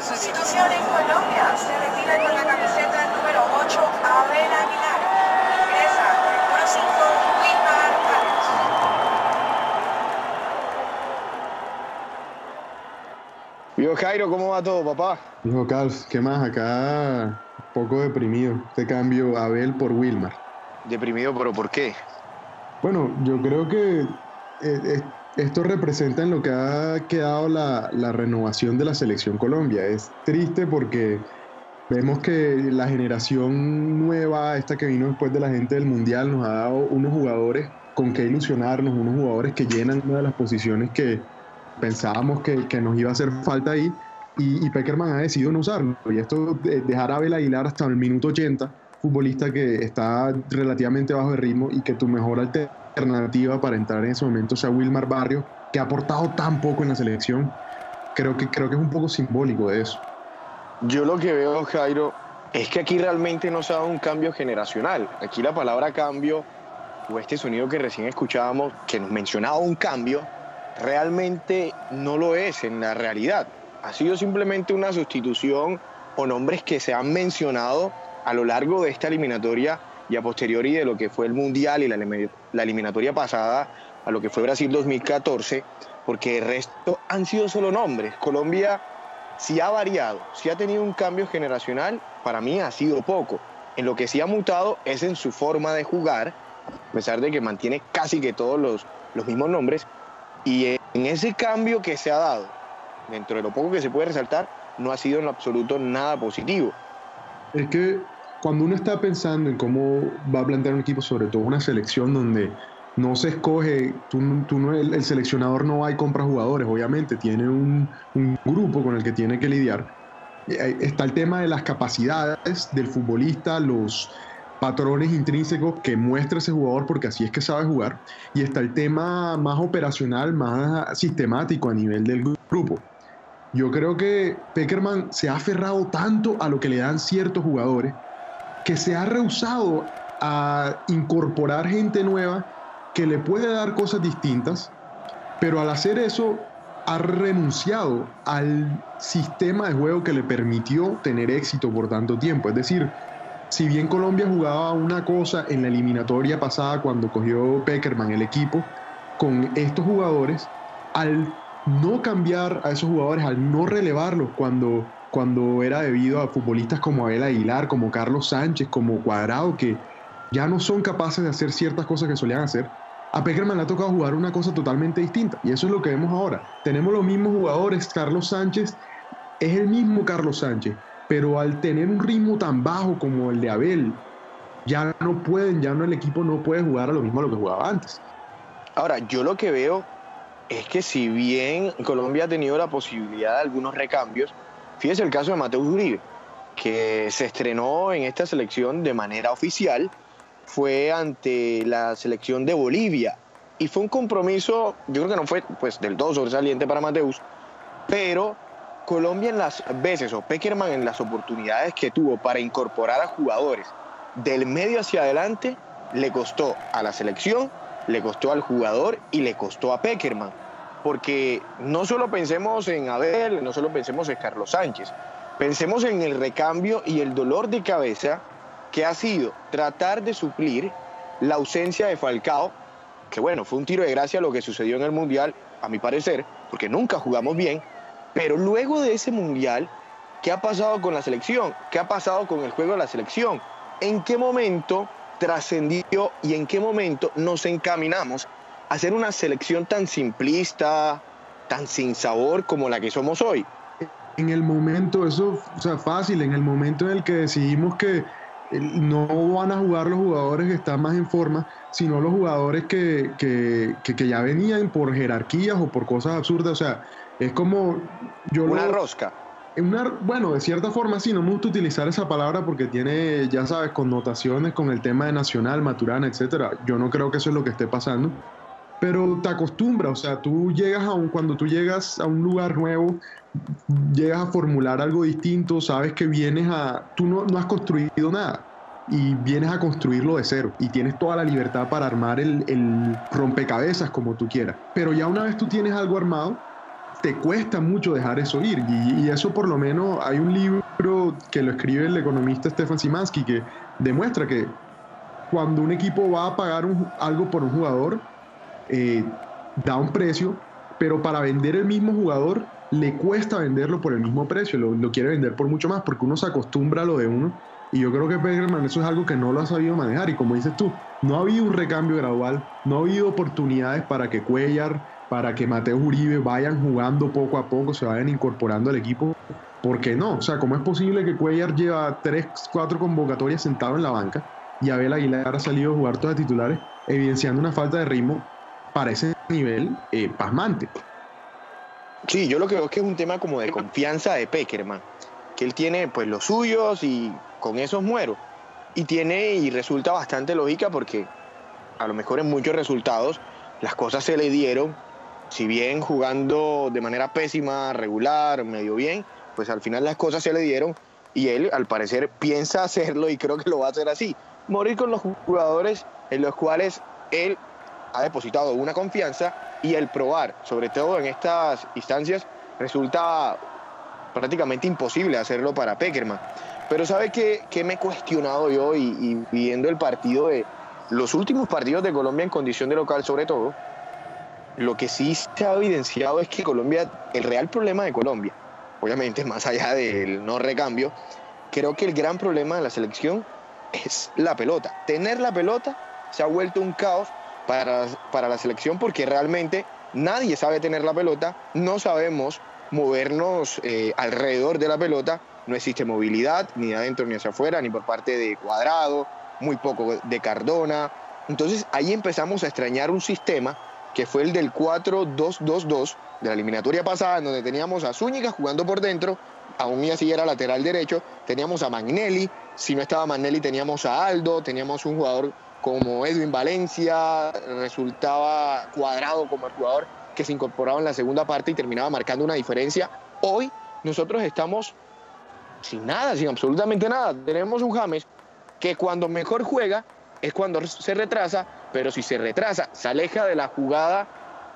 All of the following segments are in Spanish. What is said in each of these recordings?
Sustitución en Colombia. Se retira con la camiseta número 8, Abel Aguilar. Ingresa con el número 5, Wilmar. Yo, Jairo, ¿cómo va todo, papá? Dijo Carlos, ¿qué más? Acá poco deprimido. Este cambio Abel por Wilmar. Deprimido, pero ¿por qué? Bueno, yo creo que eh, eh, esto representa en lo que ha quedado la, la renovación de la selección Colombia. Es triste porque vemos que la generación nueva, esta que vino después de la gente del Mundial, nos ha dado unos jugadores con que ilusionarnos, unos jugadores que llenan una de las posiciones que pensábamos que, que nos iba a hacer falta ahí. Y, Peckerman ha decidido no usarlo. Y esto de dejar a Abel Aguilar hasta el minuto 80, futbolista que está relativamente bajo de ritmo y que tu mejor alternativa para entrar en ese momento sea Wilmar Barrio, que ha aportado tan poco en la selección. Creo que, creo que es un poco simbólico de eso. Yo lo que veo, Jairo, es que aquí realmente no se ha dado un cambio generacional. Aquí la palabra cambio, o este sonido que recién escuchábamos, que nos mencionaba un cambio, realmente no lo es en la realidad. Ha sido simplemente una sustitución o nombres que se han mencionado a lo largo de esta eliminatoria y a posteriori de lo que fue el Mundial y la, elimi- la eliminatoria pasada a lo que fue Brasil 2014, porque el resto han sido solo nombres. Colombia si ha variado, si ha tenido un cambio generacional, para mí ha sido poco. En lo que sí ha mutado es en su forma de jugar, a pesar de que mantiene casi que todos los, los mismos nombres, y en ese cambio que se ha dado, dentro de lo poco que se puede resaltar, no ha sido en lo absoluto nada positivo. Es que cuando uno está pensando en cómo va a plantear un equipo, sobre todo una selección donde no se escoge, tú, tú no, el, el seleccionador no va y compra jugadores, obviamente, tiene un, un grupo con el que tiene que lidiar. Eh, Está el tema de las capacidades del futbolista, los patrones intrínsecos que muestra ese jugador porque así es que sabe jugar y está el tema más operacional, más sistemático a nivel del grupo. Yo creo que Peckerman se ha aferrado tanto a lo que le dan ciertos jugadores que se ha rehusado a incorporar gente nueva que le puede dar cosas distintas, pero al hacer eso ha renunciado al sistema de juego que le permitió tener éxito por tanto tiempo. Es decir, si bien Colombia jugaba una cosa en la eliminatoria pasada cuando cogió Peckerman el equipo, con estos jugadores, al no cambiar a esos jugadores, al no relevarlos cuando, cuando era debido a futbolistas como Abel Aguilar, como Carlos Sánchez, como Cuadrado, que ya no son capaces de hacer ciertas cosas que solían hacer, a Peckerman le ha tocado jugar una cosa totalmente distinta. Y eso es lo que vemos ahora. Tenemos los mismos jugadores, Carlos Sánchez es el mismo Carlos Sánchez, pero al tener un ritmo tan bajo como el de Abel, ya no pueden, ya no el equipo no puede jugar a lo mismo a lo que jugaba antes. Ahora, yo lo que veo es que si bien Colombia ha tenido la posibilidad de algunos recambios, fíjese el caso de Mateus Uribe, que se estrenó en esta selección de manera oficial, fue ante la selección de Bolivia. Y fue un compromiso, yo creo que no fue pues, del todo sobresaliente para Mateus, pero Colombia en las veces, o Peckerman en las oportunidades que tuvo para incorporar a jugadores del medio hacia adelante, le costó a la selección, le costó al jugador y le costó a Peckerman. Porque no solo pensemos en Abel, no solo pensemos en Carlos Sánchez, pensemos en el recambio y el dolor de cabeza que ha sido tratar de suplir la ausencia de Falcao, que bueno, fue un tiro de gracia lo que sucedió en el Mundial, a mi parecer, porque nunca jugamos bien, pero luego de ese Mundial, ¿qué ha pasado con la selección? ¿Qué ha pasado con el juego de la selección? ¿En qué momento trascendió y en qué momento nos encaminamos hacer una selección tan simplista, tan sin sabor como la que somos hoy? En el momento, eso, o sea, fácil, en el momento en el que decidimos que no van a jugar los jugadores que están más en forma, sino los jugadores que, que, que, que ya venían por jerarquías o por cosas absurdas. O sea, es como. Yo Una lo, rosca. Una, bueno, de cierta forma sí, no me gusta utilizar esa palabra porque tiene, ya sabes, connotaciones con el tema de Nacional, Maturana, etcétera. Yo no creo que eso es lo que esté pasando. Pero te acostumbras, o sea, tú llegas a un, cuando tú llegas a un lugar nuevo, llegas a formular algo distinto, sabes que vienes a, tú no, no has construido nada y vienes a construirlo de cero y tienes toda la libertad para armar el, el rompecabezas como tú quieras. Pero ya una vez tú tienes algo armado, te cuesta mucho dejar eso ir. Y, eso por lo menos hay un libro que lo escribe el economista Stefan Simansky que demuestra que cuando un equipo va a pagar algo por un jugador, eh, da un precio, pero para vender el mismo jugador le cuesta venderlo por el mismo precio, lo, lo, quiere vender por mucho más porque uno se acostumbra a lo de uno. Y yo creo que Peckerman eso es algo que no lo ha sabido manejar. Y como dices tú, no ha habido un recambio gradual, no ha habido oportunidades para que Cuellar, para que Mateo Uribe vayan jugando poco a poco, se vayan incorporando al equipo. ¿Por qué no? O sea, ¿cómo es posible que Cuellar lleva 3, 4 convocatorias sentado en la banca y Abel Aguilar ha salido a jugar todas titulares, evidenciando una falta de ritmo para ese nivel eh, pasmante? Sí, yo lo que veo es que es un tema como de confianza de Peckerman, que él tiene pues los suyos y con esos muero. Y tiene y resulta bastante lógica porque a lo mejor en muchos resultados las cosas se le dieron, si bien jugando de manera pésima, regular, medio bien, pues al final las cosas se le dieron y él al parecer piensa hacerlo y creo que lo va a hacer así. Morir con los jugadores en los cuales él ha depositado una confianza y el probar, sobre todo en estas instancias, resulta prácticamente imposible hacerlo para Peckerman. Pero ¿sabe qué, me he cuestionado yo y, viendo el partido de los últimos partidos de Colombia en condición de local sobre todo? Lo que sí se ha evidenciado es que Colombia, el real problema de Colombia, obviamente más allá del no recambio, creo que el gran problema de la selección es la pelota. Tener la pelota se ha vuelto un caos para, para la selección porque realmente nadie sabe tener la pelota, no sabemos movernos eh, alrededor de la pelota, no existe movilidad ni adentro ni hacia afuera, ni por parte de Cuadrado, muy poco de Cardona. Entonces ahí empezamos a extrañar un sistema que fue el del 4-2-2-2 de la eliminatoria pasada, en donde teníamos a Zúñiga jugando por dentro, aún y así era lateral derecho, teníamos a Magnelli, si no estaba Magnelli teníamos a Aldo, teníamos un jugador como Edwin Valencia, resultaba cuadrado como el jugador que se incorporaba en la segunda parte y terminaba marcando una diferencia. Hoy nosotros estamos sin nada, sin absolutamente nada. Tenemos un James que cuando mejor juega es cuando se retrasa, pero si se retrasa, se aleja de la jugada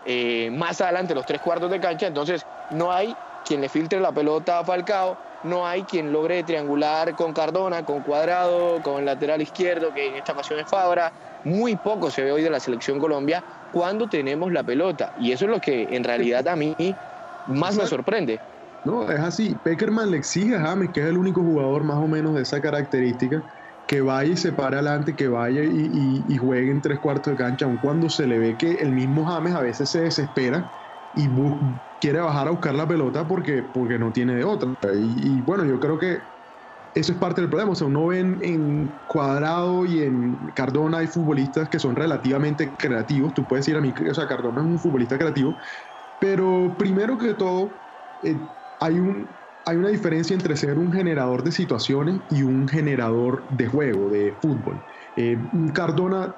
eh, más adelante, los tres cuartos de cancha, entonces no hay quien le filtre la pelota a Falcao, no hay quien logre triangular con Cardona, con Cuadrado, con el lateral izquierdo, que en esta ocasión es Fabra. Muy poco se ve hoy de la selección Colombia cuando tenemos la pelota. Y eso es lo que en realidad a mí más me sorprende. No, es así. Peckerman le exige a James, que es el único jugador más o menos de esa característica, que vaya y se pare adelante, que vaya y, juegue en tres cuartos de cancha, aun cuando se le ve que el mismo James a veces se desespera y quiere bajar a buscar la pelota porque, porque no tiene de otra. Y, bueno, yo creo que eso es parte del problema. O sea, uno ve en, Cuadrado y en Cardona hay futbolistas que son relativamente creativos. Tú puedes ir a mí, o sea, Cardona es un futbolista creativo. Pero primero que todo, eh, hay, un, hay una diferencia entre ser un generador de situaciones y un generador de juego, de fútbol. Eh, Cardona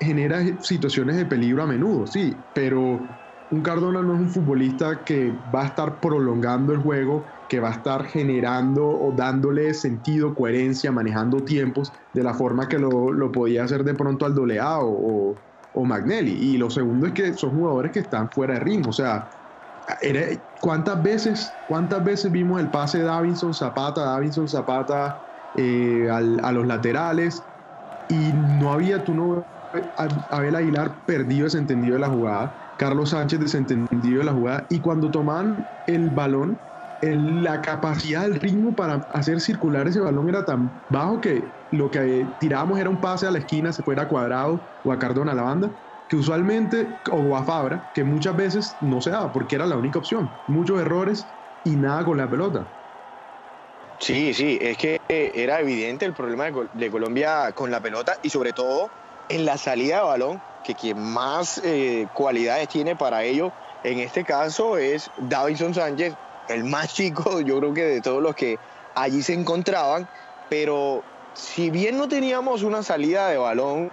genera situaciones de peligro a menudo, sí, pero un Cardona no es un futbolista que va a estar prolongando el juego, que va a estar generando o dándole sentido, coherencia, manejando tiempos de la forma que lo, podía hacer de pronto al Doleado o, o Magnelli. Y lo segundo es que son jugadores que están fuera de ritmo. O sea, ¿cuántas veces, cuántas veces vimos el pase de Davinson Zapata, Davinson Zapata eh, a los laterales? Y no había, tú no, Abel Aguilar perdido ese entendido de la jugada Carlos Sánchez desentendido de la jugada y cuando tomaban el balón, la capacidad del ritmo para hacer circular ese balón era tan bajo que lo que tirábamos era un pase a la esquina, se fuera a cuadrado o a Cardona a la banda, que usualmente, o a Fabra, que muchas veces no se daba porque era la única opción. Muchos errores y nada con la pelota. Sí, sí, es que era evidente el problema de, Colombia con la pelota y sobre todo en la salida de balón que quien más eh, cualidades tiene para ello en este caso es Davidson Sánchez, el más chico, yo creo que de todos los que allí se encontraban, pero si bien no teníamos una salida de balón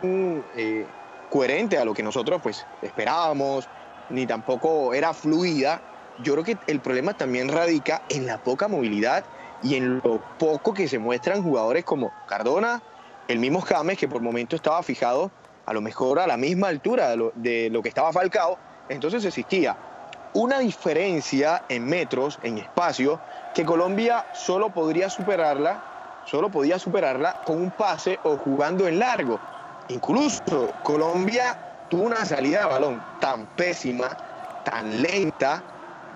eh, coherente a lo que nosotros pues esperábamos, ni tampoco era fluida, yo creo que el problema también radica en la poca movilidad y en lo poco que se muestran jugadores como Cardona, el mismo James, que por momento estaba fijado a lo mejor a la misma altura de lo, que estaba Falcao, entonces existía una diferencia en metros, en espacio, que Colombia solo podría superarla, solo podía superarla con un pase o jugando en largo. Incluso Colombia tuvo una salida de balón tan pésima, tan lenta,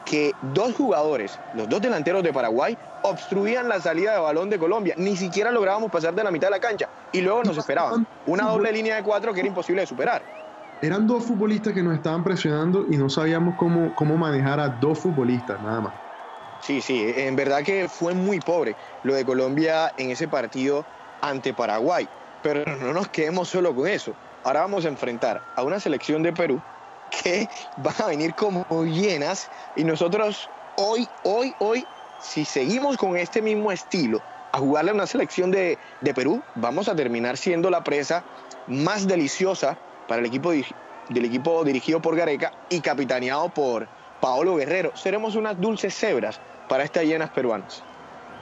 que dos jugadores, los dos delanteros de Paraguay, obstruían la salida de balón de Colombia. Ni siquiera lográbamos pasar de la mitad de la cancha. Y luego nos esperaban una doble línea de cuatro que era imposible de superar. Eran dos futbolistas que nos estaban presionando y no sabíamos cómo, cómo manejar a dos futbolistas, nada más. Sí, sí, en verdad que fue muy pobre lo de Colombia en ese partido ante Paraguay. Pero no nos quedemos solo con eso. Ahora vamos a enfrentar a una selección de Perú que van a venir como llenas y nosotros hoy, hoy, hoy, si seguimos con este mismo estilo a jugarle a una selección de, de Perú, vamos a terminar siendo la presa más deliciosa para el equipo del equipo dirigido por Gareca y capitaneado por Paolo Guerrero. Seremos unas dulces cebras para estas llenas peruanas.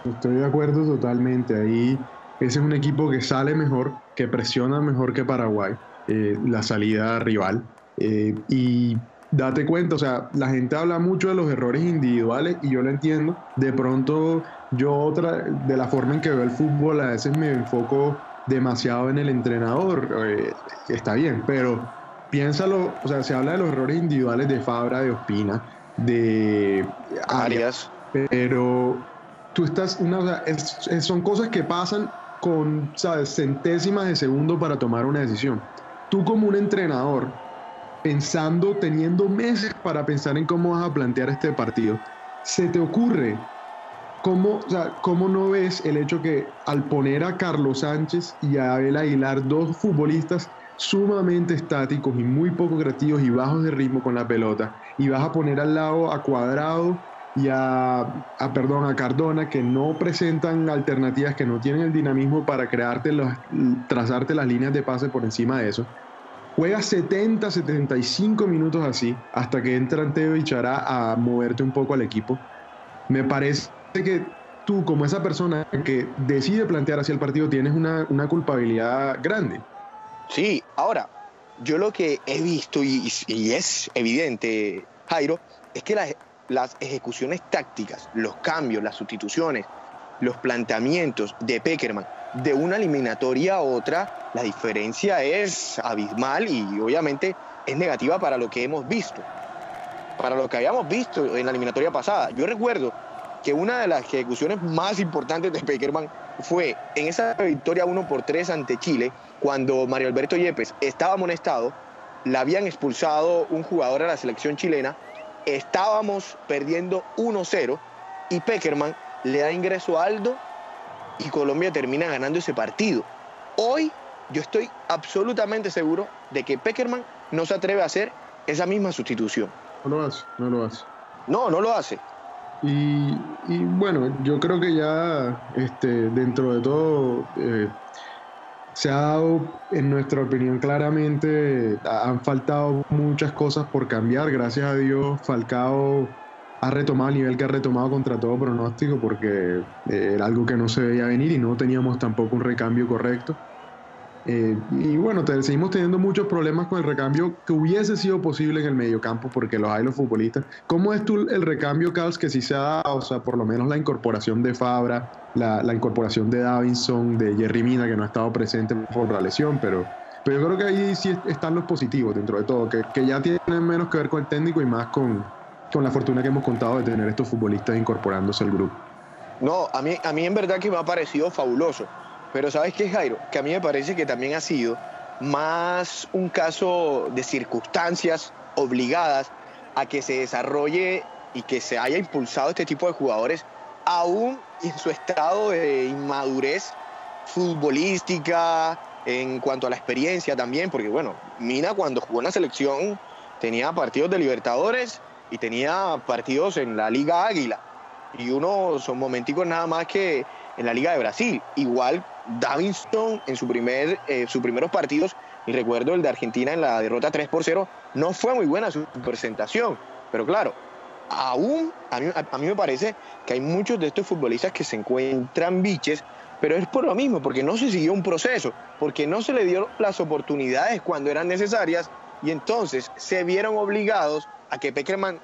Estoy de acuerdo totalmente. Ahí ese es un equipo que sale mejor, que presiona mejor que Paraguay, eh, la salida rival. Eh, y date cuenta, o sea, la gente habla mucho de los errores individuales y yo lo entiendo. De pronto, yo otra, de la forma en que veo el fútbol, a veces me enfoco demasiado en el entrenador. Eh, está bien, pero piénsalo, o sea, se habla de los errores individuales de Fabra, de Ospina, de Arias, pero tú estás, una, son cosas que pasan con, ¿sabes?, centésimas de segundo para tomar una decisión. Tú como un entrenador, pensando, teniendo meses para pensar en cómo vas a plantear este partido, se te ocurre ¿Cómo, o sea, ¿Cómo no ves el hecho que al poner a Carlos Sánchez y a Abel Aguilar, dos futbolistas sumamente estáticos y muy poco creativos y bajos de ritmo con la pelota, y vas a poner al lado a Cuadrado y a, a, perdón, a Cardona, que no presentan alternativas, que no tienen el dinamismo para crearte los, trazarte las líneas de pase por encima de eso. Juega 70, 75 minutos así, hasta que entra Teo y Chará a moverte un poco al equipo. Me parece que tú, como esa persona que decide plantear hacia el partido, tienes una, una culpabilidad grande. Sí, ahora, yo lo que he visto y, y es evidente, Jairo, es que las, las ejecuciones tácticas, los cambios, las sustituciones, los planteamientos de Peckerman de una eliminatoria a otra, la diferencia es abismal y obviamente es negativa para lo que hemos visto, para lo que habíamos visto en la eliminatoria pasada. Yo recuerdo que una de las ejecuciones más importantes de Peckerman fue en esa victoria 1 por 3 ante Chile, cuando Mario Alberto Yepes estaba amonestado, la habían expulsado un jugador a la selección chilena, estábamos perdiendo 1-0 y Peckerman le da ingreso a Aldo y Colombia termina ganando ese partido. Hoy yo estoy absolutamente seguro de que Peckerman no se atreve a hacer esa misma sustitución. No lo hace, no lo hace. No, no lo hace. Y, bueno, yo creo que ya este, dentro de todo eh, se ha dado, en nuestra opinión, claramente han faltado muchas cosas por cambiar. Gracias a Dios, Falcao ha retomado el nivel que ha retomado contra todo pronóstico porque eh, era algo que no se veía venir y no teníamos tampoco un recambio correcto. Eh, y bueno, seguimos teniendo muchos problemas con el recambio que hubiese sido posible en el mediocampo porque los hay los futbolistas. ¿Cómo es tú el recambio, Carlos, que sí se ha dado? O sea, por lo menos la incorporación de Fabra, la, incorporación de Davinson, de Jerry Mina, que no ha estado presente por la lesión, pero, pero yo creo que ahí sí están los positivos dentro de todo, que, que ya tienen menos que ver con el técnico y más con, con la fortuna que hemos contado de tener estos futbolistas incorporándose al grupo. No, a mí, a mí en verdad que me ha parecido fabuloso pero ¿sabes qué, Jairo? Que a mí me parece que también ha sido más un caso de circunstancias obligadas a que se desarrolle y que se haya impulsado este tipo de jugadores aún en su estado de inmadurez futbolística, en cuanto a la experiencia también, porque bueno, Mina cuando jugó en la selección tenía partidos de Libertadores y tenía partidos en la Liga Águila. Y uno son momenticos nada más que en la Liga de Brasil. Igual Davinson en su primer, eh, sus primeros partidos, y recuerdo el de Argentina en la derrota 3 por 0, no fue muy buena su presentación. Pero claro, aún a mí, a mí me parece que hay muchos de estos futbolistas que se encuentran biches, pero es por lo mismo, porque no se siguió un proceso, porque no se le dio las oportunidades cuando eran necesarias y entonces se vieron obligados a que Peckerman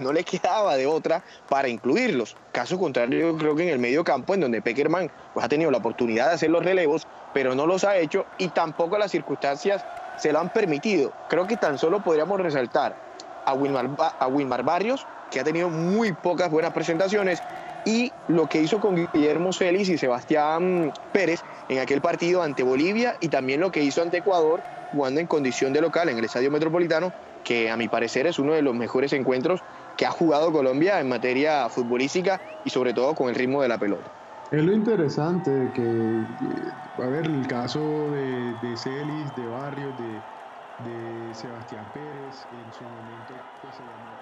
no le quedaba de otra para incluirlos. Caso contrario, yo creo que en el medio campo, en donde Peckerman pues, ha tenido la oportunidad de hacer los relevos, pero no los ha hecho y tampoco las circunstancias se lo han permitido. Creo que tan solo podríamos resaltar a Wilmar, a Wilmar Barrios, que ha tenido muy pocas buenas presentaciones, y lo que hizo con Guillermo Celis y Sebastián Pérez en aquel partido ante Bolivia y también lo que hizo ante Ecuador jugando en condición de local en el Estadio Metropolitano, que a mi parecer es uno de los mejores encuentros que ha jugado Colombia en materia futbolística y sobre todo con el ritmo de la pelota. Es lo interesante que, a ver, el caso de, Celis, de Barrios, de, de Sebastián Pérez, en su momento pues, se llamó